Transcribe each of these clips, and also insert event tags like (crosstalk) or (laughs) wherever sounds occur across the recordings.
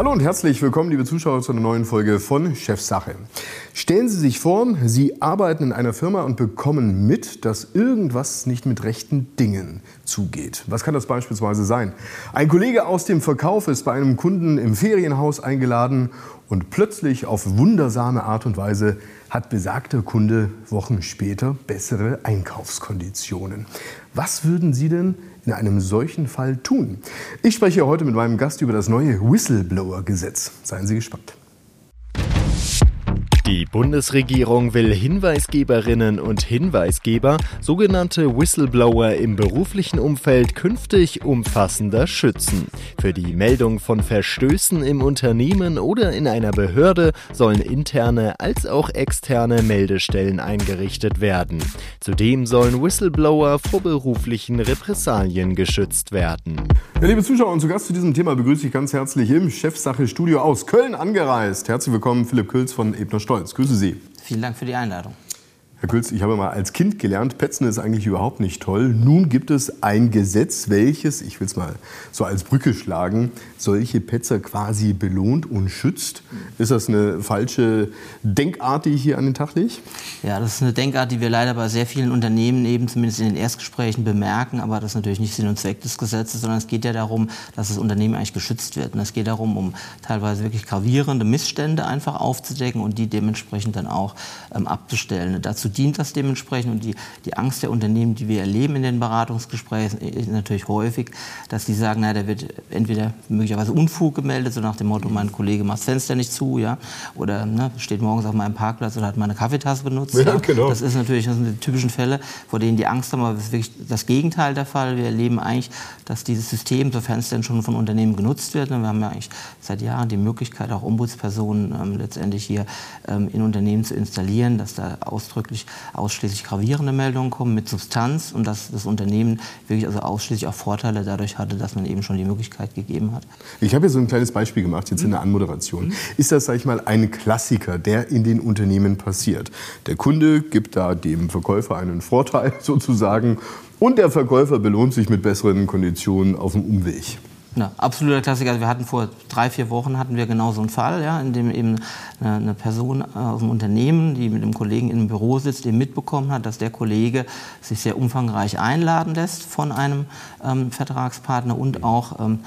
Hallo und herzlich willkommen, liebe Zuschauer, zu einer neuen Folge von Chefsache. Stellen Sie sich vor, Sie arbeiten in einer Firma und bekommen mit, dass irgendwas nicht mit rechten Dingen zugeht. Was kann das beispielsweise sein? Ein Kollege aus dem Verkauf ist bei einem Kunden im Ferienhaus eingeladen und plötzlich auf wundersame Art und Weise hat besagter Kunde Wochen später bessere Einkaufskonditionen. Was würden Sie denn in einem solchen Fall tun? Ich spreche heute mit meinem Gast über das neue Whistleblower-Gesetz. Seien Sie gespannt. Die Bundesregierung will Hinweisgeberinnen und Hinweisgeber, sogenannte Whistleblower im beruflichen Umfeld, künftig umfassender schützen. Für die Meldung von Verstößen im Unternehmen oder in einer Behörde sollen interne als auch externe Meldestellen eingerichtet werden. Zudem sollen Whistleblower vor beruflichen Repressalien geschützt werden. Ja, liebe Zuschauer, und zu Gast zu diesem Thema begrüße ich ganz herzlich im Chefsache-Studio aus Köln angereist. Herzlich willkommen, Philipp Külz von Ebner Stolz. Stolz. Grüße Sie. Vielen Dank für die Einladung. Herr Külz, ich habe mal als Kind gelernt, Petzen ist eigentlich überhaupt nicht toll. Nun gibt es ein Gesetz, welches, ich will es mal so als Brücke schlagen, solche Petzer quasi belohnt und schützt. Ist das eine falsche Denkart, die ich hier an den Tag lege? Ja, das ist eine Denkart, die wir leider bei sehr vielen Unternehmen eben zumindest in den Erstgesprächen bemerken. Aber das ist natürlich nicht Sinn und Zweck des Gesetzes, sondern es geht ja darum, dass das Unternehmen eigentlich geschützt wird. Und es geht darum, um teilweise wirklich gravierende Missstände einfach aufzudecken und die dementsprechend dann auch ähm, abzustellen. Dazu dient das dementsprechend. Und die, die Angst der Unternehmen, die wir erleben in den Beratungsgesprächen, ist natürlich häufig, dass die sagen, na, da wird entweder möglicherweise Unfug gemeldet, so nach dem Motto, mein Kollege macht das Fenster nicht zu, ja, oder ne, steht morgens auf meinem Parkplatz oder hat meine Kaffeetasse benutzt. Ja, ja. Genau. Das ist natürlich das sind die typischen Fälle, vor denen die Angst haben, aber das ist wirklich das Gegenteil der Fall. Wir erleben eigentlich, dass dieses System, sofern es denn schon von Unternehmen genutzt wird, ne, wir haben ja eigentlich seit Jahren die Möglichkeit, auch Ombudspersonen ähm, letztendlich hier ähm, in Unternehmen zu installieren, dass da ausdrücklich wirklich ausschließlich gravierende Meldungen kommen mit Substanz und dass das Unternehmen wirklich also ausschließlich auch Vorteile dadurch hatte, dass man eben schon die Möglichkeit gegeben hat. Ich habe hier so ein kleines Beispiel gemacht, jetzt in der Anmoderation. Mhm. Ist das, sage ich mal, ein Klassiker, der in den Unternehmen passiert? Der Kunde gibt da dem Verkäufer einen Vorteil (laughs) sozusagen und der Verkäufer belohnt sich mit besseren Konditionen auf dem Umweg. Ja, absoluter Klassiker. Also wir hatten vor drei, vier Wochen hatten wir genau so einen Fall, ja, in dem eben eine, eine Person aus dem Unternehmen, die mit einem Kollegen im Büro sitzt, eben mitbekommen hat, dass der Kollege sich sehr umfangreich einladen lässt von einem ähm, Vertragspartner und auch ähm,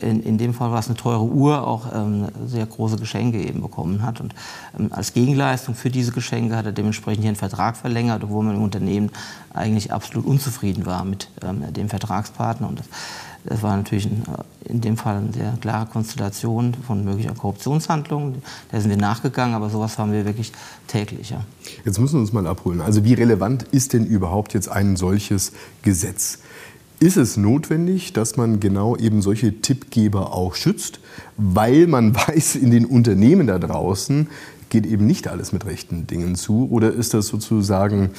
in, in, dem Fall war es eine teure Uhr, auch ähm, sehr große Geschenke eben bekommen hat. Und ähm, als Gegenleistung für diese Geschenke hat er dementsprechend hier einen Vertrag verlängert, obwohl man im Unternehmen eigentlich absolut unzufrieden war mit ähm, dem Vertragspartner. Und das, das war natürlich in dem Fall eine sehr klare Konstellation von möglicher Korruptionshandlungen. Da sind wir nachgegangen, aber sowas haben wir wirklich täglich. Ja. Jetzt müssen wir uns mal abholen. Also wie relevant ist denn überhaupt jetzt ein solches Gesetz? Ist es notwendig, dass man genau eben solche Tippgeber auch schützt, weil man (laughs) weiß, in den Unternehmen da draußen geht eben nicht alles mit rechten Dingen zu? Oder ist das sozusagen,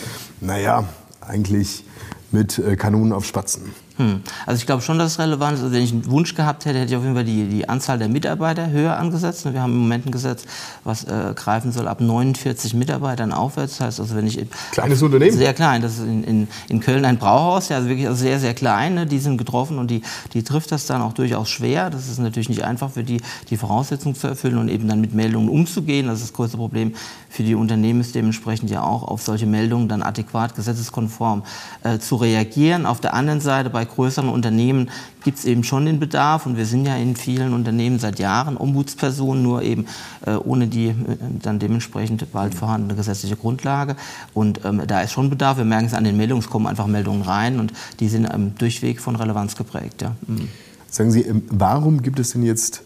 naja, eigentlich mit äh, Kanonen auf Spatzen? Hm. Also ich glaube schon, dass es relevant ist. Also wenn ich einen Wunsch gehabt hätte, hätte ich auf jeden Fall die, die Anzahl der Mitarbeiter höher angesetzt. Wir haben im Moment ein Gesetz, was äh, greifen soll ab 49 Mitarbeitern aufwärts. Das heißt also, wenn ich kleines auf, Unternehmen sehr klein. Das ist in, in, in Köln ein Brauhaus, ja, also wirklich also sehr sehr klein. Ne? Die sind getroffen und die die trifft das dann auch durchaus schwer. Das ist natürlich nicht einfach für die die Voraussetzungen zu erfüllen und eben dann mit Meldungen umzugehen. Das ist das größte Problem für die Unternehmen ist dementsprechend ja auch auf solche Meldungen dann adäquat gesetzeskonform äh, zu reagieren. Auf der anderen Seite bei bei größeren Unternehmen gibt es eben schon den Bedarf und wir sind ja in vielen Unternehmen seit Jahren Ombudspersonen, nur eben äh, ohne die äh, dann dementsprechend bald vorhandene gesetzliche Grundlage. Und ähm, da ist schon Bedarf. Wir merken es an den Meldungen, es kommen einfach Meldungen rein und die sind ähm, durchweg von Relevanz geprägt. Ja. Mhm. Sagen Sie, ähm, warum gibt es denn jetzt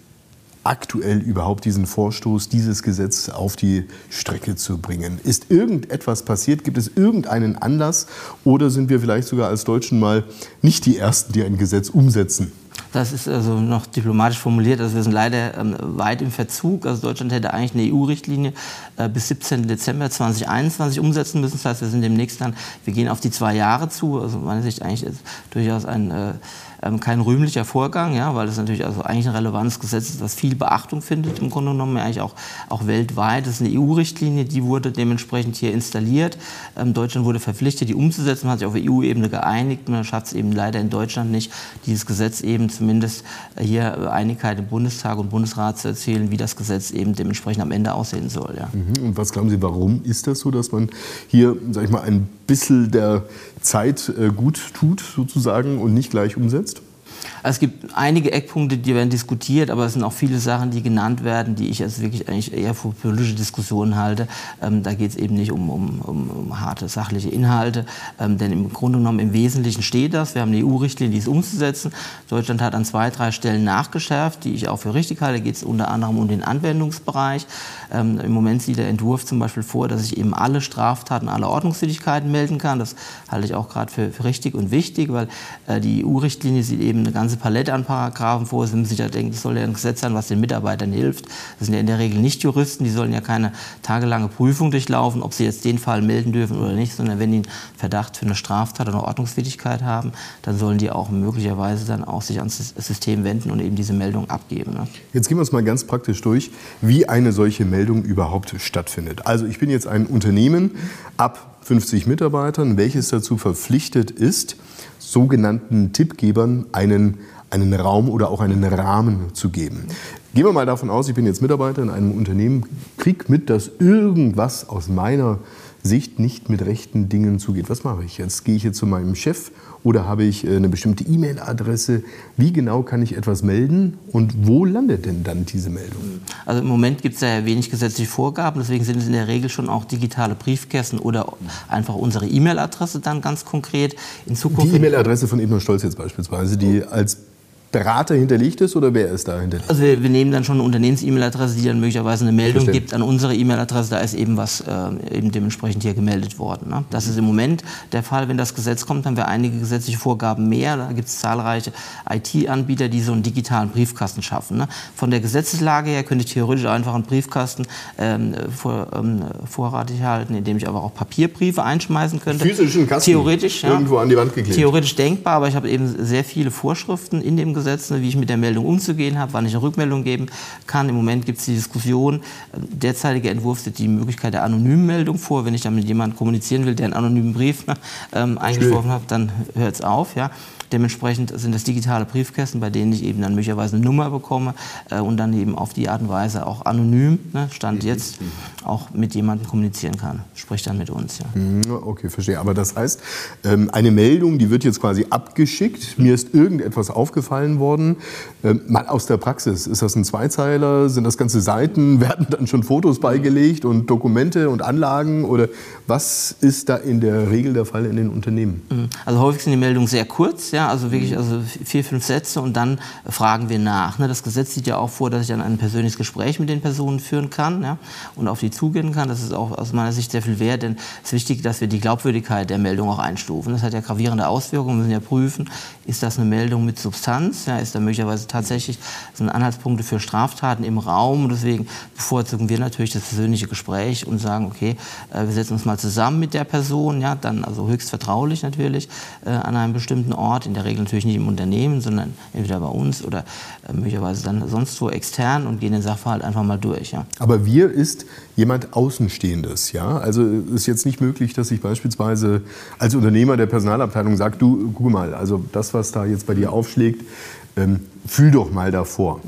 aktuell überhaupt diesen Vorstoß, dieses Gesetz auf die Strecke zu bringen? Ist irgendetwas passiert? Gibt es irgendeinen Anlass? Oder sind wir vielleicht sogar als Deutschen mal nicht die Ersten, die ein Gesetz umsetzen? Das ist also noch diplomatisch formuliert. Also wir sind leider ähm, weit im Verzug. Also Deutschland hätte eigentlich eine EU-Richtlinie äh, bis 17. Dezember 2021 umsetzen müssen. Das heißt, wir sind demnächst dann, wir gehen auf die zwei Jahre zu. Also meiner Sicht eigentlich durchaus ein äh, ähm, kein rühmlicher Vorgang, ja, weil das natürlich also eigentlich ein relevantes Gesetz ist, das viel Beachtung findet im Grunde genommen, eigentlich auch, auch weltweit. Das ist eine EU-Richtlinie, die wurde dementsprechend hier installiert. Ähm, Deutschland wurde verpflichtet, die umzusetzen, hat sich auf EU-Ebene geeinigt. Man schafft es eben leider in Deutschland nicht, dieses Gesetz eben zumindest hier Einigkeit im Bundestag und Bundesrat zu erzielen, wie das Gesetz eben dementsprechend am Ende aussehen soll. Ja. Mhm. Und was glauben Sie, warum ist das so, dass man hier, sag ich mal, ein bisschen der Zeit äh, gut tut sozusagen und nicht gleich umsetzt? Also es gibt einige Eckpunkte, die werden diskutiert, aber es sind auch viele Sachen, die genannt werden, die ich jetzt wirklich eigentlich eher für politische Diskussionen halte. Ähm, da geht es eben nicht um, um, um, um, harte sachliche Inhalte, ähm, denn im Grunde genommen im Wesentlichen steht das. Wir haben eine EU-Richtlinie, die ist umzusetzen. Deutschland hat an zwei, drei Stellen nachgeschärft, die ich auch für richtig halte. Da geht es unter anderem um den Anwendungsbereich. Ähm, Im Moment sieht der Entwurf zum Beispiel vor, dass ich eben alle Straftaten, alle Ordnungswidrigkeiten melden kann. Das halte ich auch gerade für, für, richtig und wichtig, weil äh, die EU-Richtlinie sieht eben eine ganze Palette an Paragraphen vor. Sie müssen sich ja denken, das soll ja ein Gesetz sein, was den Mitarbeitern hilft. Das sind ja in der Regel nicht Juristen, die sollen ja keine tagelange Prüfung durchlaufen, ob sie jetzt den Fall melden dürfen oder nicht, sondern wenn die einen Verdacht für eine Straftat oder eine Ordnungswidrigkeit haben, dann sollen die auch möglicherweise dann auch sich ans System wenden und eben diese Meldung abgeben. Ne? Jetzt gehen wir es mal ganz praktisch durch, wie eine solche Meldung überhaupt stattfindet. Also ich bin jetzt ein Unternehmen ab 50 Mitarbeitern, welches dazu verpflichtet ist, sogenannten Tippgebern einen, einen Raum oder auch einen Rahmen zu geben. Gehen wir mal davon aus, ich bin jetzt Mitarbeiter in einem Unternehmen, kriege mit, dass irgendwas aus meiner Sicht nicht mit rechten Dingen zugeht. Was mache ich jetzt? Gehe ich jetzt zu meinem Chef oder habe ich äh, eine bestimmte E-Mail-Adresse? Wie genau kann ich etwas melden und wo landet denn dann diese Meldung? Also im Moment gibt es ja wenig gesetzliche Vorgaben, deswegen sind es in der Regel schon auch digitale Briefkästen oder einfach unsere E-Mail-Adresse dann ganz konkret. In Zukunft die E-Mail-Adresse von Ebner Stolz jetzt beispielsweise, die als Berater hinterlegt ist oder wer ist da hinterlegt? Also wir, wir nehmen dann schon eine Unternehmens-E-Mail-Adresse, die dann möglicherweise eine Meldung Verstehen. gibt an unsere E-Mail-Adresse. Da ist eben was äh, eben dementsprechend hier gemeldet worden. Ne? Das ist im Moment der Fall. Wenn das Gesetz kommt, haben wir einige gesetzliche Vorgaben mehr. Da gibt es zahlreiche IT-Anbieter, die so einen digitalen Briefkasten schaffen. Ne? Von der Gesetzeslage her könnte ich theoretisch einfach einen Briefkasten ähm, vor, ähm, vorratig halten, indem ich aber auch Papierbriefe einschmeißen könnte. Physischen Kasten? Theoretisch, ja. Irgendwo an die Wand geklebt? Theoretisch denkbar, aber ich habe eben sehr viele Vorschriften in dem Gesetz, ne, wie ich mit der Meldung umzugehen habe, wann ich eine Rückmeldung geben kann. Im Moment gibt es die Diskussion. Der derzeitige Entwurf sieht die Möglichkeit der anonymen Meldung vor. Wenn ich dann mit jemandem kommunizieren will, der einen anonymen Brief ne, ähm, eingeworfen hat, dann hört es auf. Ja. Dementsprechend sind das digitale Briefkästen, bei denen ich eben dann möglicherweise eine Nummer bekomme äh, und dann eben auf die Art und Weise auch anonym, ne, Stand mhm. jetzt, auch mit jemandem kommunizieren kann. Sprich dann mit uns. Ja. Mhm, okay, verstehe. Aber das heißt, ähm, eine Meldung, die wird jetzt quasi abgeschickt. Mir ist irgendetwas aufgefallen worden. Ähm, mal aus der Praxis. Ist das ein Zweizeiler? Sind das ganze Seiten? (laughs) Werden dann schon Fotos beigelegt und Dokumente und Anlagen? Oder was ist da in der Regel der Fall in den Unternehmen? Mhm. Also häufig sind die Meldungen sehr kurz ja, also wirklich mhm. also vier, fünf Sätze und dann fragen wir nach. Ne? Das Gesetz sieht ja auch vor, dass ich dann ein persönliches Gespräch mit den Personen führen kann ja, und auf die zugehen kann. Das ist auch aus meiner Sicht sehr viel wert, denn es ist wichtig, dass wir die Glaubwürdigkeit der Meldung auch einstufen. Das hat ja gravierende Auswirkungen. Wir müssen ja prüfen, ist das eine Meldung mit Substanz? Ja, ist da möglicherweise tatsächlich sind Anhaltspunkte für Straftaten im Raum? Und deswegen bevorzugen wir natürlich das persönliche Gespräch und sagen, okay, äh, wir setzen uns mal zusammen mit der Person, ja, dann also höchst vertraulich natürlich äh, an einem bestimmten Ort, in der Regel natürlich nicht im Unternehmen, sondern entweder bei uns oder äh, möglicherweise dann sonst wo extern und gehen den Sachverhalt einfach mal durch. Ja. Aber wir ist jemand Außenstehendes, ja? Also ist jetzt nicht möglich, dass ich beispielsweise als Unternehmer der Personalabteilung sage, du, guck mal, also das, was da jetzt bei dir aufschlägt, ähm, fühl doch mal davor.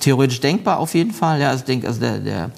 Theoretisch denkbar auf jeden Fall. Ja, also, denk, also der, der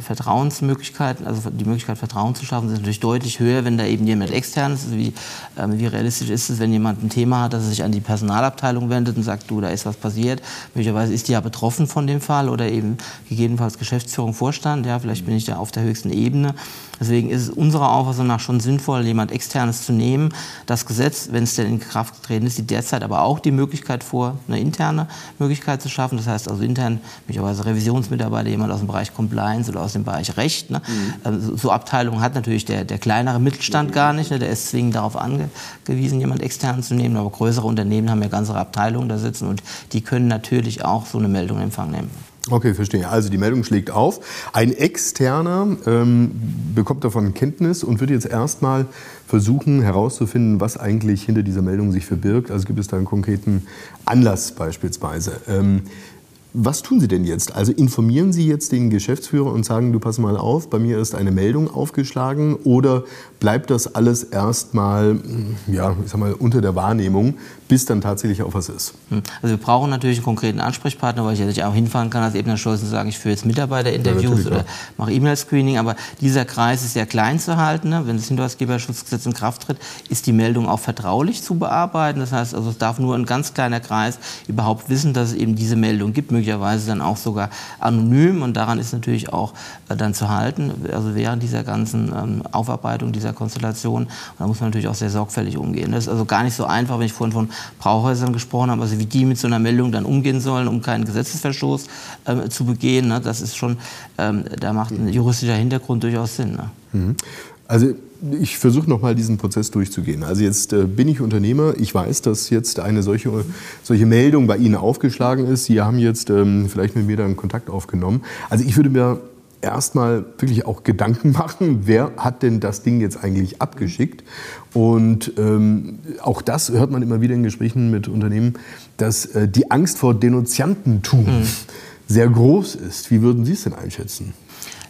Vertrauensmöglichkeiten, also die Möglichkeit, Vertrauen zu schaffen, sind natürlich deutlich höher, wenn da eben jemand extern ist. Wie, ähm, wie realistisch ist es, wenn jemand ein Thema hat, dass er sich an die Personalabteilung wendet und sagt, du, da ist was passiert. Möglicherweise ist die ja betroffen von dem Fall oder eben gegebenenfalls Geschäftsführung, Vorstand. Ja, vielleicht bin ich da auf der höchsten Ebene. Deswegen ist es unserer Auffassung nach schon sinnvoll, jemand Externes zu nehmen. Das Gesetz, wenn es denn in Kraft getreten ist, sieht derzeit aber auch die Möglichkeit vor, eine interne Möglichkeit zu schaffen. Das heißt also intern möglicherweise Revisionsmitarbeiter, jemand aus dem Bereich Compliance oder aus dem Bereich Recht. Ne? Mhm. Ähm, so Abteilungen hat natürlich der, der kleinere Mittelstand mhm. gar nicht. Ne? Der ist zwingend darauf angewiesen, jemand extern zu nehmen. Aber größere Unternehmen haben ja ganze Abteilungen da sitzen und die können natürlich auch so eine Meldung in Empfang nehmen. Okay, verstehe. Also die Meldung schlägt auf. Ein Externer ähm, bekommt davon Kenntnis und wird jetzt erstmal versuchen herauszufinden, was eigentlich hinter dieser Meldung sich verbirgt. Also gibt es da einen konkreten Anlass beispielsweise. Ähm, Was tun Sie denn jetzt? Also informieren Sie jetzt den Geschäftsführer und sagen, du pass mal auf, bei mir ist eine Meldung aufgeschlagen oder bleibt das alles erstmal hm, ja, ich sag mal, unter der Wahrnehmung, bis dann tatsächlich auch was ist? Hm. Also wir brauchen natürlich einen konkreten Ansprechpartner, weil ich ja auch hinfahren kann als Ebner Stolz und sagen, ich führe jetzt Mitarbeiterinterviews ja, oder mache E-Mail-Screening, aber dieser Kreis ist sehr klein zu halten. Ne? Wenn das Hinweisgeberschutzgesetz in Kraft tritt, ist die Meldung auch vertraulich zu bearbeiten. Das heißt, also es darf nur ein ganz kleiner Kreis überhaupt wissen, dass es eben diese Meldung gibt möglicherweise dann auch sogar anonym und daran ist natürlich auch äh, dann zu halten, also während dieser ganzen ähm, Aufarbeitung dieser Konstellation. Und da muss man natürlich auch sehr sorgfältig umgehen. Das ist also gar nicht so einfach, wenn ich vorhin von Brauhäusern gesprochen habe, also wie die mit so einer Meldung dann umgehen sollen, um keinen Gesetzesverstoß äh, zu begehen. Ne? Das ist schon, ähm, da macht ein juristischer Hintergrund durchaus Sinn. Ne? Mhm. Also ich versuche nochmal diesen Prozess durchzugehen. Also jetzt äh, bin ich Unternehmer. Ich weiß, dass jetzt eine solche, solche Meldung bei Ihnen aufgeschlagen ist. Sie haben jetzt ähm, vielleicht mit mir dann Kontakt aufgenommen. Also ich würde mir erstmal wirklich auch Gedanken (laughs) machen, wer hat denn das Ding jetzt eigentlich abgeschickt? Und ähm, auch das hört man immer wieder in Gesprächen mit Unternehmen, dass äh, die Angst vor Denunziantentum mhm. sehr groß ist. Wie würden Sie es denn einschätzen?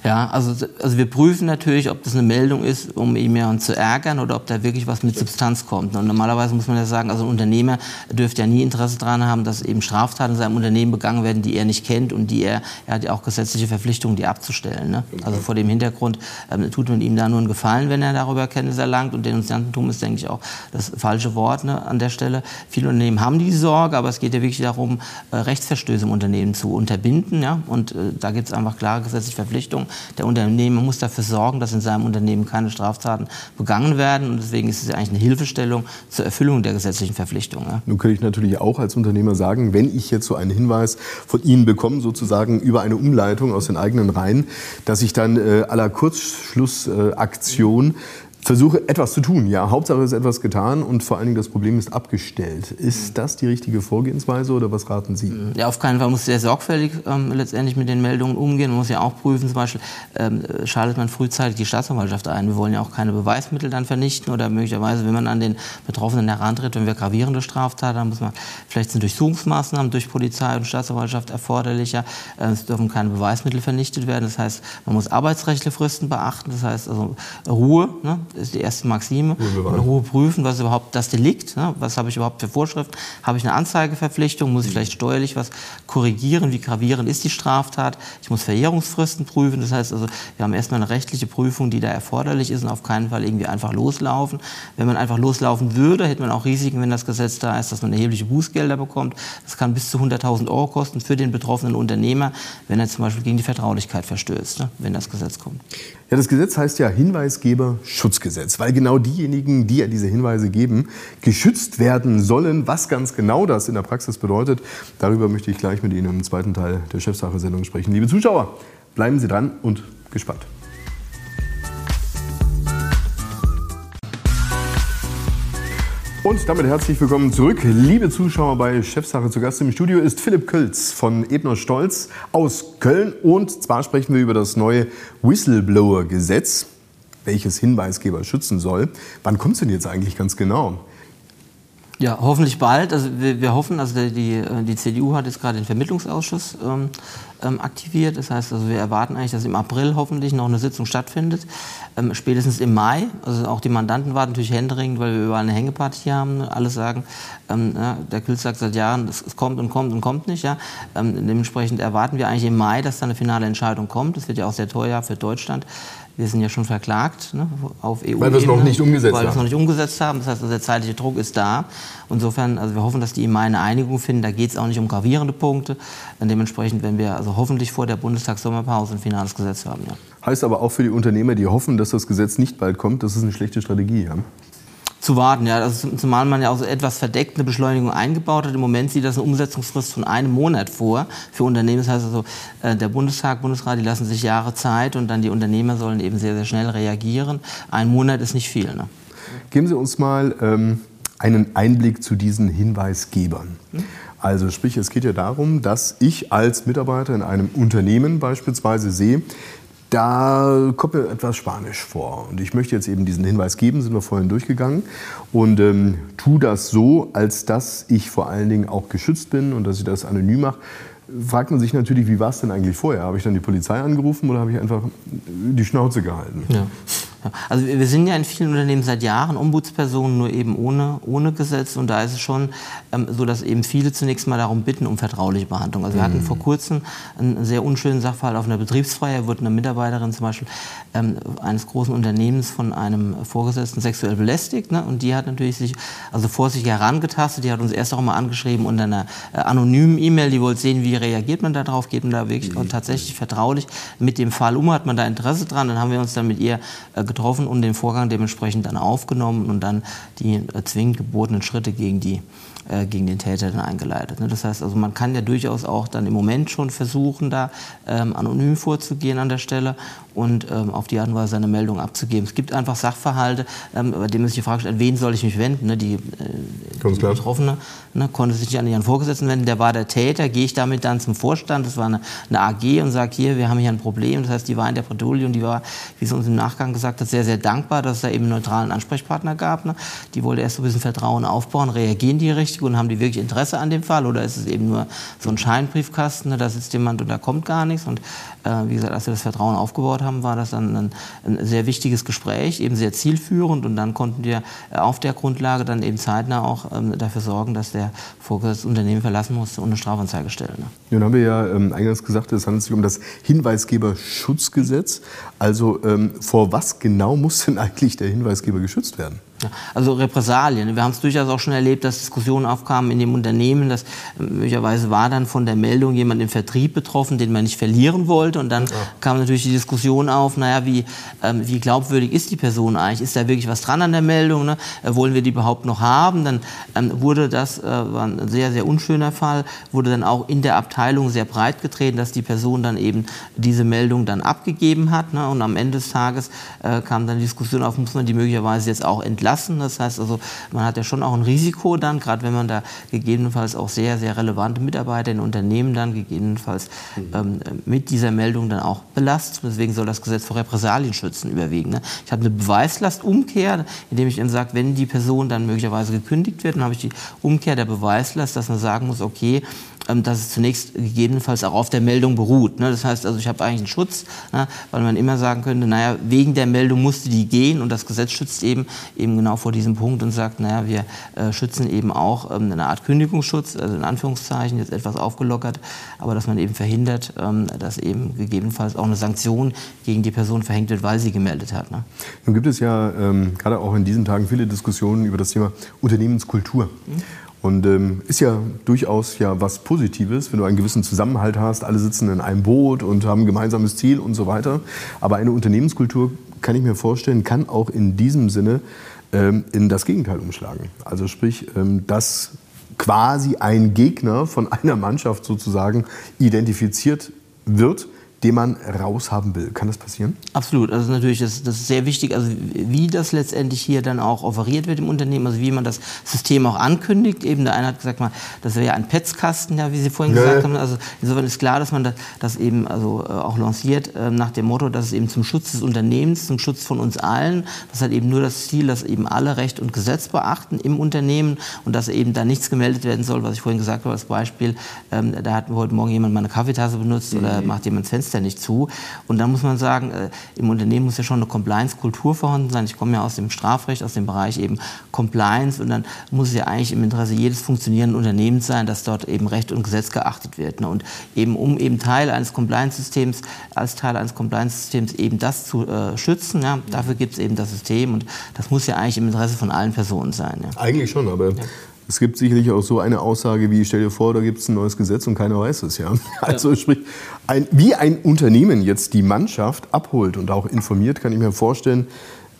Ja, also, also wir prüfen natürlich, ob das eine Meldung ist, um jemanden zu ärgern oder ob da wirklich was mit Substanz kommt. Und normalerweise muss man ja sagen, also ein Unternehmer dürfte ja nie Interesse daran haben, dass eben Straftaten in seinem Unternehmen begangen werden, die er nicht kennt und die er, er hat ja auch gesetzliche Verpflichtungen, die abzustellen. Ne? Also vor dem Hintergrund ähm, tut man ihm da nur einen Gefallen, wenn er darüber Kenntnis erlangt. Und Denunziantentum ist, denke ich, auch das falsche Wort ne, an der Stelle. Viele Unternehmen haben die Sorge, aber es geht ja wirklich darum, äh, Rechtsverstöße im Unternehmen zu unterbinden. Ja? Und äh, da gibt es einfach klare gesetzliche Verpflichtungen. Der Unternehmer muss dafür sorgen, dass in seinem Unternehmen keine Straftaten begangen werden. Und deswegen ist es eigentlich eine Hilfestellung zur Erfüllung der gesetzlichen Verpflichtungen. Ja. Nun könnte ich natürlich auch als Unternehmer sagen, wenn ich jetzt so einen Hinweis von Ihnen bekomme, sozusagen über eine Umleitung aus den eigenen Reihen, dass ich dann äh, aller Kurzschlussaktion versuche etwas zu tun. Ja, Hauptsache ist etwas getan und vor allen Dingen das Problem ist abgestellt. Ist das die richtige Vorgehensweise oder was raten Sie? Ja, auf keinen Fall muss sehr sorgfältig ähm, letztendlich mit den Meldungen umgehen. Man muss ja auch prüfen, zum Beispiel ähm, schaltet man frühzeitig die Staatsanwaltschaft ein. Wir wollen ja auch keine Beweismittel dann vernichten oder möglicherweise, wenn man an den Betroffenen herantritt, wenn wir gravierende Straftaten haben, muss man vielleicht sind Durchsuchungsmaßnahmen durch Polizei und Staatsanwaltschaft erforderlicher. Äh, es dürfen keine Beweismittel vernichtet werden. Das heißt, man muss arbeitsrechtliche Fristen beachten. Das heißt also Ruhe. Ne? Ist die erste Maxime. In Ruhe prüfen, was überhaupt das Delikt, ne? was habe ich überhaupt für Vorschriften, habe ich eine Anzeigeverpflichtung, muss ich vielleicht steuerlich was korrigieren, wie gravierend ist die Straftat, ich muss Verjährungsfristen prüfen, das heißt also, wir haben erstmal eine rechtliche Prüfung, die da erforderlich ist und auf keinen Fall irgendwie einfach loslaufen. Wenn man einfach loslaufen würde, hätte man auch Risiken, wenn das Gesetz da ist, dass man erhebliche Bußgelder bekommt. Das kann bis zu 100.000 Euro kosten für den betroffenen Unternehmer, wenn er zum Beispiel gegen die Vertraulichkeit verstößt, ne? wenn das Gesetz kommt. Ja, das Gesetz heißt ja Hinweisgeber-Schutzgesetz, weil genau diejenigen, die ja diese Hinweise geben, geschützt werden sollen. Was ganz genau das in der Praxis bedeutet, darüber möchte ich gleich mit Ihnen im zweiten Teil der Chefsache-Sendung sprechen. Liebe Zuschauer, bleiben Sie dran und gespannt. Und damit herzlich willkommen zurück, liebe Zuschauer bei Chefsache. Zu Gast im Studio ist Philipp Kölz von Ebner Stolz aus Köln. Und zwar sprechen wir über das neue Whistleblower-Gesetz, welches Hinweisgeber schützen soll. Wann kommt es denn jetzt eigentlich ganz genau? Ja, hoffentlich bald. Also wir, wir hoffen, also die, äh, die CDU hat jetzt gerade den Vermittlungsausschuss ähm, ähm, aktiviert. Das heißt, also wir erwarten eigentlich, dass im April hoffentlich noch eine Sitzung stattfindet. Ähm, spätestens im Mai. Also auch die Mandanten warten natürlich händeringend, weil wir überall eine Hängepartie haben. Alle sagen, ähm, ja, der Kühl sagt seit Jahren, es, es, kommt und kommt und kommt nicht. Ja? Ähm, dementsprechend erwarten wir eigentlich im Mai, dass da eine finale Entscheidung kommt. Das wird ja auch sehr teuer für Deutschland. Wir sind ja schon verklagt ne, auf EU. Weil wir es noch nicht umgesetzt weil haben. Weil wir es noch nicht umgesetzt haben. Das heißt, also der zeitliche Druck ist da. Insofern, also wir hoffen, dass die im Mai eine Einigung finden. Da geht es auch nicht um gravierende Punkte. Und dementsprechend, wenn wir also hoffentlich vor der Bundestagssommerpause ein finales Gesetz haben. Ja. Heißt aber auch für die Unternehmer, die hoffen, dass das Gesetz nicht bald kommt, das ist eine schlechte Strategie. Ja? Zu warten. Ja. Also, zumal man ja auch so etwas verdeckt eine Beschleunigung eingebaut hat. Im Moment sieht das eine Umsetzungsfrist von einem Monat vor für Unternehmen. Das heißt also, äh, der Bundestag, Bundesrat, die lassen sich Jahre Zeit und dann die Unternehmer sollen eben sehr, sehr schnell reagieren. Ein Monat ist nicht viel. Ne? Geben Sie uns mal ähm, einen Einblick zu diesen Hinweisgebern. Hm? Also sprich, es geht ja darum, dass ich als Mitarbeiter in einem Unternehmen beispielsweise sehe, da kommt mir etwas Spanisch vor. Und ich möchte jetzt eben diesen Hinweis geben, sind wir vorhin durchgegangen. Und ähm, tu das so, als dass ich vor allen Dingen auch geschützt bin und dass ich das anonym mache. fragt man sich natürlich, wie war es denn eigentlich vorher? Habe ich dann die Polizei angerufen oder habe ich einfach die Schnauze gehalten? Ja. Also wir sind ja in vielen Unternehmen seit Jahren Ombudspersonen, nur eben ohne, ohne Gesetz. Und da ist es schon ähm, so, dass eben viele zunächst mal darum bitten, um vertrauliche Behandlung. Also wir hatten mhm. vor kurzem einen sehr unschönen Sachverhalt auf einer Betriebsfeier, wurde eine Mitarbeiterin zum Beispiel ähm, eines großen Unternehmens von einem Vorgesetzten sexuell belästigt. Ne? Und die hat natürlich sich also vorsichtig herangetastet. Die hat uns erst auch mal angeschrieben unter einer äh, anonymen E-Mail. Die wollte sehen, wie reagiert man darauf, geht man da wirklich mhm. tatsächlich vertraulich mit dem Fall um, hat man da Interesse dran. Dann haben wir uns dann mit ihr äh, getroffen und den Vorgang dementsprechend dann aufgenommen und dann die äh, zwingend gebotenen Schritte gegen die äh, gegen den Täter dann eingeleitet. Ne? Das heißt, also man kann ja durchaus auch dann im Moment schon versuchen, da ähm, anonym vorzugehen an der Stelle und ähm, auf die Art und Weise eine Meldung abzugeben. Es gibt einfach Sachverhalte, ähm, bei denen man sich die Frage stellt, an wen soll ich mich wenden? Ne? Die, äh, die Betroffene ne, konnte sich nicht an ihren Vorgesetzten wenden, der war der Täter, gehe ich damit dann zum Vorstand, das war eine, eine AG und sage, hier, wir haben hier ein Problem. Das heißt, die war in der Bredouille und die war, wie sie uns im Nachgang gesagt hat, sehr, sehr dankbar, dass es da eben einen neutralen Ansprechpartner gab. Ne? Die wollte erst so ein bisschen Vertrauen aufbauen, reagieren die richtig und haben die wirklich Interesse an dem Fall oder ist es eben nur so ein Scheinbriefkasten, ne? da sitzt jemand und da kommt gar nichts und äh, wie gesagt, als wir das Vertrauen aufgebaut haben, war das dann ein, ein, sehr wichtiges Gespräch, eben sehr zielführend. Und dann konnten wir äh, auf der Grundlage dann eben zeitnah auch ähm, dafür sorgen, dass der Vorgesetzte das Unternehmen verlassen musste und eine Strafanzeige stellen. Ne? Nun haben wir ja ähm, eingangs gesagt, es handelt sich um das Hinweisgeberschutzgesetz. Also ähm, vor was genau muss denn (laughs) eigentlich der Hinweisgeber geschützt werden? Also Repressalien. Wir haben es durchaus auch schon erlebt, dass Diskussionen aufkamen in dem Unternehmen, dass äh, möglicherweise war dann von der Meldung jemand im Vertrieb betroffen, den man nicht verlieren wollte. Und dann ja. kam natürlich die Diskussion auf, naja, wie, ähm, wie glaubwürdig ist die Person eigentlich? Ist da wirklich was dran an der Meldung? Ne? Äh, wollen wir die überhaupt noch haben? Dann ähm, wurde das, äh, war ein sehr, sehr unschöner Fall, wurde dann auch in der Abteilung sehr breit getreten, dass die Person dann eben diese Meldung dann abgegeben hat. Ne? Und am Ende des Tages äh, kam dann die Diskussion auf, muss man die möglicherweise jetzt auch entlassen? Entlassen. Das heißt also, man hat ja schon auch ein Risiko dann, gerade wenn man da gegebenenfalls auch sehr, sehr relevante Mitarbeiter in Unternehmen dann gegebenenfalls mhm. ähm, mit dieser Meldung dann auch belastet. Deswegen soll das Gesetz vor Repressalien schützen überwiegen. Ne? Ich habe eine Beweislastumkehr, indem ich dann sage, wenn die Person dann möglicherweise gekündigt wird, dann habe ich die Umkehr der Beweislast, dass man sagen muss, okay, dass es zunächst gegebenenfalls auch auf der Meldung beruht. Ne? Das heißt also, ich habe eigentlich einen Schutz, ne? weil man immer sagen könnte, naja, wegen der Meldung musste die gehen und das Gesetz schützt eben, eben genau vor diesem Punkt und sagt, naja, wir äh, schützen eben auch ähm, eine Art Kündigungsschutz, also in Anführungszeichen jetzt etwas aufgelockert, aber dass man eben verhindert, ähm, dass eben gegebenenfalls auch eine Sanktion gegen die Person verhängt wird, weil sie gemeldet hat. Ne? Nun gibt es ja ähm, gerade auch in diesen Tagen viele Diskussionen über das Thema Unternehmenskultur. Mhm. Und ähm, ist ja durchaus ja was Positives, wenn du einen gewissen Zusammenhalt hast, alle sitzen in einem Boot und haben ein gemeinsames Ziel und so weiter. Aber eine Unternehmenskultur, kann ich mir vorstellen, kann auch in diesem Sinne ähm, in das Gegenteil umschlagen. Also sprich, ähm, dass quasi ein Gegner von einer Mannschaft sozusagen identifiziert wird, den man raushaben will. Kann das passieren? Absolut. Also natürlich, das, das ist sehr wichtig, also wie das letztendlich hier dann auch offeriert wird im Unternehmen, also wie man das System auch ankündigt. Eben der eine hat gesagt, mal, das wäre ja ein Petzkasten, ja, wie Sie vorhin ja. gesagt haben. Also insofern ist klar, dass man das, das eben also äh, auch lanciert äh, nach dem Motto, dass es eben zum Schutz des Unternehmens, zum Schutz von uns allen, das hat eben nur das Ziel, dass eben alle Recht und Gesetz beachten im Unternehmen und dass eben da nichts gemeldet werden soll, was ich vorhin gesagt habe als Beispiel. Ähm, da hat heute Morgen jemand mal eine Kaffeetasse benutzt mhm. oder macht jemand das Fenster ja nicht zu. Und dann muss man sagen, äh, im Unternehmen muss ja schon eine Compliance-Kultur vorhanden sein. Ich komme ja aus dem Strafrecht, aus dem Bereich eben Compliance und dann muss es ja eigentlich im Interesse jedes funktionierenden Unternehmens sein, dass dort eben Recht und Gesetz geachtet wird. Ne? Und eben um eben Teil eines Compliance-Systems, als Teil eines Compliance-Systems eben das zu äh, schützen, ja, dafür gibt es eben das System und das muss ja eigentlich im Interesse von allen Personen sein. Ja. Eigentlich schon, aber ja. Es gibt sicherlich auch so eine Aussage wie, stell dir vor, da gibt es ein neues Gesetz und keiner weiß es. Ja? (laughs) Also ja. sprich, ein, wie ein Unternehmen jetzt die Mannschaft abholt und auch informiert, kann ich mir vorstellen,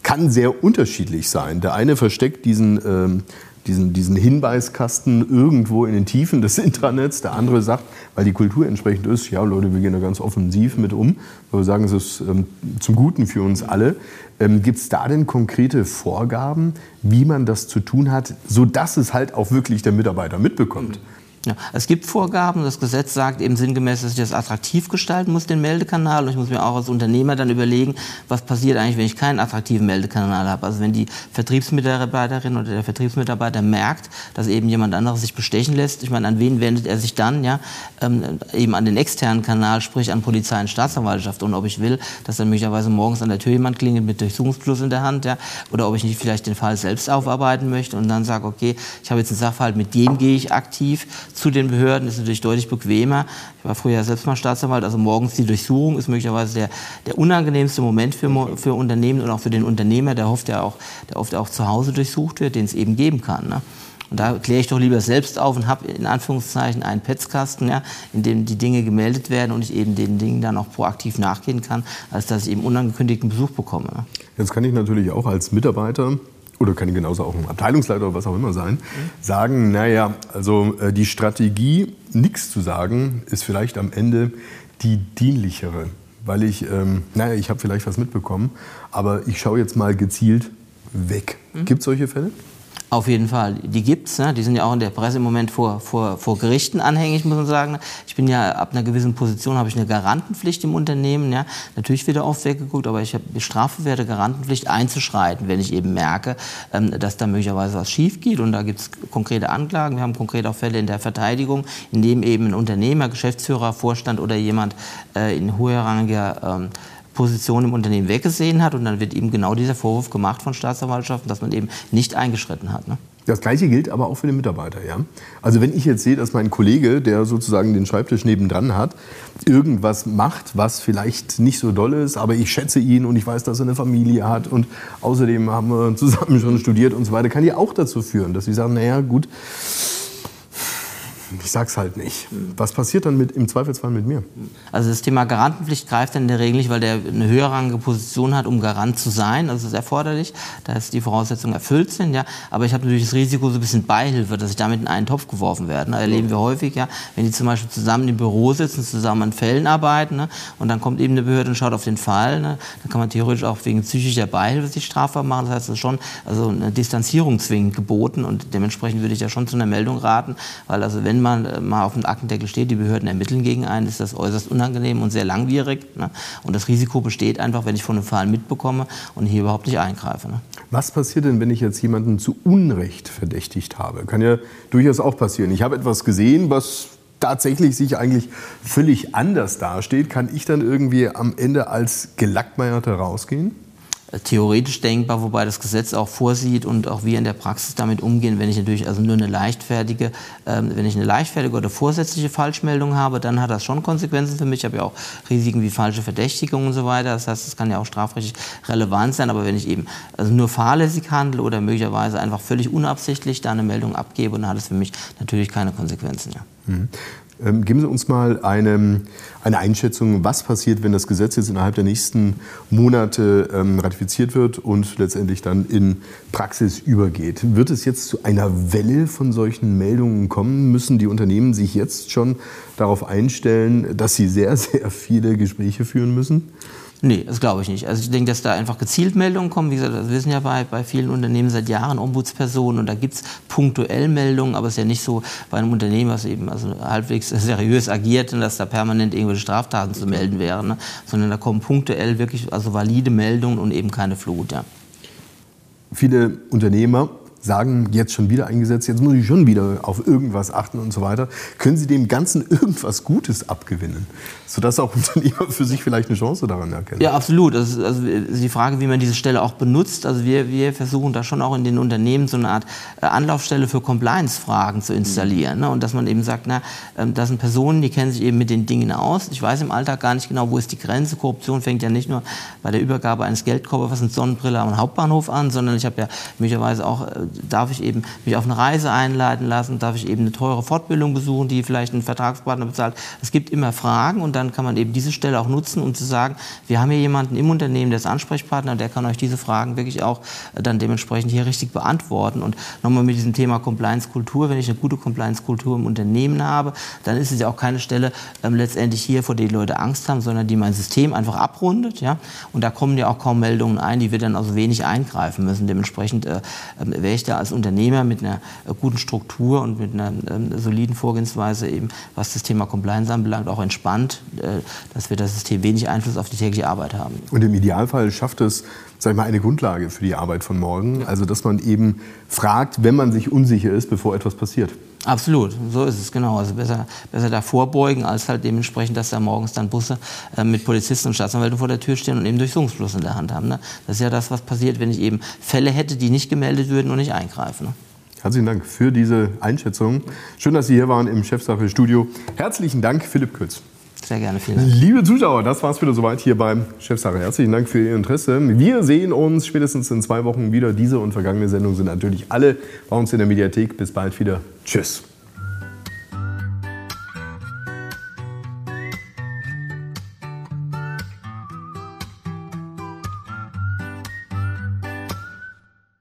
kann sehr unterschiedlich sein. Der eine versteckt diesen ähm, diesen, diesen Hinweiskasten irgendwo in den Tiefen des (laughs) Intranets. Der andere sagt, weil die Kultur entsprechend ist, ja Leute, wir gehen da ganz offensiv mit um, weil wir sagen, es ist ähm, zum Guten für uns alle. Ähm, Gibt es da denn konkrete Vorgaben, wie man das zu tun hat, sodass es halt auch wirklich der Mitarbeiter mitbekommt? Ja, es gibt Vorgaben. Das Gesetz sagt eben sinngemäß, dass ich das attraktiv gestalten muss, den Meldekanal. Und ich muss mir auch als Unternehmer dann überlegen, was passiert eigentlich, wenn ich keinen attraktiven Meldekanal habe. Also wenn die Vertriebsmitarbeiterin oder der Vertriebsmitarbeiter merkt, dass eben jemand anderes sich bestechen lässt. Ich meine, an wen wendet er sich dann? Ja, ähm, eben an den externen Kanal, sprich an Polizei und Staatsanwaltschaft. Und ob ich will, dass dann möglicherweise morgens an der Tür jemand klingelt mit Durchsuchungsschluss in der Hand, ja, oder ob ich nicht vielleicht den Fall selbst aufarbeiten möchte und dann sage, okay, ich habe jetzt einen Sachverhalt, mit dem gehe ich aktiv zu den Behörden ist natürlich deutlich bequemer. Ich war früher selbst mal Staatsanwalt, also morgens die Durchsuchung ist möglicherweise der, der unangenehmste Moment für, für Unternehmen und auch für den Unternehmer, der hofft ja auch, der oft auch zu Hause durchsucht wird, den es eben geben kann. Ne? Und da kläre ich doch lieber selbst auf und habe in Anführungszeichen einen Petzkasten, ja, in dem die Dinge gemeldet werden und ich eben den Dingen dann auch proaktiv nachgehen kann, als dass ich eben unangekündigten Besuch bekomme. Ne? Jetzt kann ich natürlich auch als Mitarbeiter oder kann genauso auch ein Abteilungsleiter oder was auch immer sein, sagen, naja, also äh, die Strategie, nichts zu sagen, ist vielleicht am Ende die dienlichere. Weil ich, ähm, naja, ich habe vielleicht was mitbekommen, aber ich schaue jetzt mal gezielt weg. Mhm. Gibt es solche Fälle? Auf jeden Fall. Die gibt's. Ne? Die sind ja auch in der Presse im Moment vor, vor, vor Gerichten anhängig, muss man sagen. Ich bin ja ab einer gewissen Position, habe ich eine Garantenpflicht im Unternehmen. Ja? Natürlich wird da oft weggeguckt, aber ich habe strafbewährte Garantenpflicht einzuschreiten, wenn ich eben merke, ähm, dass da möglicherweise was schief geht. Und da gibt's konkrete Anklagen. Wir haben konkret auch Fälle in der Verteidigung, in dem eben ein Unternehmer, Geschäftsführer, Vorstand oder jemand äh, in hoherrangiger ähm, Position im Unternehmen weggesehen hat und dann wird ihm genau dieser Vorwurf gemacht von Staatsanwaltschaften, dass man eben nicht eingeschritten hat. Ne? Das Gleiche gilt aber auch für den Mitarbeiter. Ja? Also wenn ich jetzt sehe, dass mein Kollege, der sozusagen den Schreibtisch nebendran hat, irgendwas macht, was vielleicht nicht so doll ist, aber ich schätze ihn und ich weiß, dass er eine Familie hat und außerdem haben wir zusammen schon studiert und so weiter, kann ja auch dazu führen, dass sie sagen, naja gut, ich sag's halt nicht. Was passiert dann mit, im Zweifelsfall mit mir? Also das Thema Garantenpflicht greift dann in der Regel nicht, weil der eine höherrangige Position hat, um Garant zu sein. Also das ist erforderlich, dass die Voraussetzungen erfüllt sind. Ja. Aber ich habe natürlich das Risiko so ein bisschen Beihilfe, dass ich damit in einen Topf geworfen werde. Das erleben wir häufig, ja, wenn die zum Beispiel zusammen im Büro sitzen, zusammen an Fällen arbeiten ne, und dann kommt eben eine Behörde und schaut auf den Fall. Ne, dann kann man theoretisch auch wegen psychischer Beihilfe sich strafbar machen. Das heißt, es ist schon also eine Distanzierung zwingend geboten und dementsprechend würde ich ja schon zu einer Meldung raten, weil also wenn wenn man äh, mal auf dem Aktendeckel steht, die Behörden ermitteln gegen einen, ist das äußerst unangenehm und sehr langwierig. Ne? Und das Risiko besteht einfach, wenn ich von einem Fall mitbekomme und hier überhaupt nicht eingreife. Ne? Was passiert denn, wenn ich jetzt jemanden zu Unrecht verdächtigt habe? Kann ja durchaus auch passieren. Ich habe etwas gesehen, was tatsächlich sich eigentlich völlig anders dasteht. Kann ich dann irgendwie am Ende als Gelackmeierter rausgehen? Theoretisch denkbar, wobei das Gesetz auch vorsieht und auch wir in der Praxis damit umgehen, wenn ich natürlich also nur eine leichtfertige, ähm, wenn ich eine leichtfertige oder vorsätzliche Falschmeldung habe, dann hat das schon Konsequenzen für mich. Ich habe ja auch Risiken wie falsche Verdächtigung und so weiter. Das heißt, es kann ja auch strafrechtlich relevant sein. Aber wenn ich eben also nur fahrlässig handle oder möglicherweise einfach völlig unabsichtlich da eine Meldung abgebe, dann hat es für mich natürlich keine Konsequenzen. Ja. Mhm. Ähm, geben Sie uns mal eine, eine, Einschätzung, was passiert, wenn das Gesetz jetzt innerhalb der nächsten Monate ähm, ratifiziert wird und letztendlich dann in Praxis übergeht. Wird es jetzt zu einer Welle von solchen Meldungen kommen? Müssen die Unternehmen sich jetzt schon darauf einstellen, dass sie sehr, (laughs) sehr viele Gespräche führen müssen? Nee, das glaube ich nicht. Also ich denke, dass da einfach gezielt Meldungen kommen. Wie gesagt, das wissen ja bei, bei vielen Unternehmen seit Jahren Ombudspersonen und da gibt es punktuell Meldungen, aber es ist ja nicht so bei einem Unternehmen, was eben also halbwegs (laughs) seriös agiert, dass da permanent irgendwelche Straftaten zu melden wären, ne? sondern da kommen punktuell wirklich also valide Meldungen und eben keine Flut. Ja. Viele Unternehmer sagen, jetzt schon wieder eingesetzt, jetzt muss ich schon wieder auf irgendwas achten und so weiter. Können Sie dem Ganzen (laughs) irgendwas Gutes abgewinnen, sodass auch Unternehmer für sich vielleicht eine Chance daran erkennen? Ja, absolut. Das ist also die Frage, wie man diese Stelle auch benutzt. Also wir, wir versuchen da schon auch in den Unternehmen so eine Art äh, Anlaufstelle für Compliance-Fragen zu installieren. Ne? Und dass man eben sagt, na, ähm, das sind Personen, die kennen sich eben mit den Dingen aus. Ich weiß im Alltag gar nicht genau, wo ist die Grenze. Korruption fängt ja nicht nur bei der Übergabe eines Geldkoffers und Sonnenbrille am Hauptbahnhof an, sondern ich habe ja möglicherweise auch äh, darf ich eben mich auf eine Reise einleiten lassen, darf ich eben eine teure Fortbildung besuchen, die vielleicht ein Vertragspartner bezahlt. Es gibt immer Fragen und dann kann man eben diese Stelle auch nutzen, um zu sagen, wir haben hier jemanden im Unternehmen, der ist Ansprechpartner, der kann euch diese Fragen wirklich auch äh, dann dementsprechend hier richtig beantworten. Und nochmal mit diesem Thema Compliance-Kultur, wenn ich eine gute Compliance-Kultur im Unternehmen habe, dann ist es ja auch keine Stelle ähm, letztendlich hier, vor der die Leute Angst haben, sondern die mein System einfach abrundet. Ja? Und da kommen ja auch kaum Meldungen ein, die wir dann also wenig eingreifen müssen. Dementsprechend äh, äh wäre ich da als Unternehmer mit einer äh, guten Struktur und mit einer ähm, soliden Vorgehensweise eben, was das Thema Compliance anbelangt, auch entspannt, äh, dass wir das System wenig Einfluss auf die tägliche Arbeit haben. Und im Idealfall schafft es, sag ich mal, eine Grundlage für die Arbeit von morgen. Also dass man eben fragt, wenn man sich unsicher ist, bevor etwas passiert. Absolut, so ist es, genau. Also besser, besser da vorbeugen, als halt dementsprechend, dass da morgens dann Busse äh, mit Polizisten und Staatsanwälten vor der Tür stehen und eben Durchsuchungsschluss in der Hand haben. Ne? Das ist ja das, was passiert, wenn ich eben Fälle hätte, die nicht gemeldet würden und nicht eingreifen. Ne? Herzlichen Dank für diese Einschätzung. Schön, dass Sie hier waren im Chefsache-Studio. Herzlichen Dank, Philipp Kürz. Sehr gerne, vielen Dank. Liebe Zuschauer, das war es wieder soweit hier beim Chefsache. Herzlichen Dank für Ihr Interesse. Wir sehen uns spätestens in zwei Wochen wieder. Diese und vergangene Sendungen sind natürlich alle bei uns in der Mediathek. Bis bald wieder. Tschüss.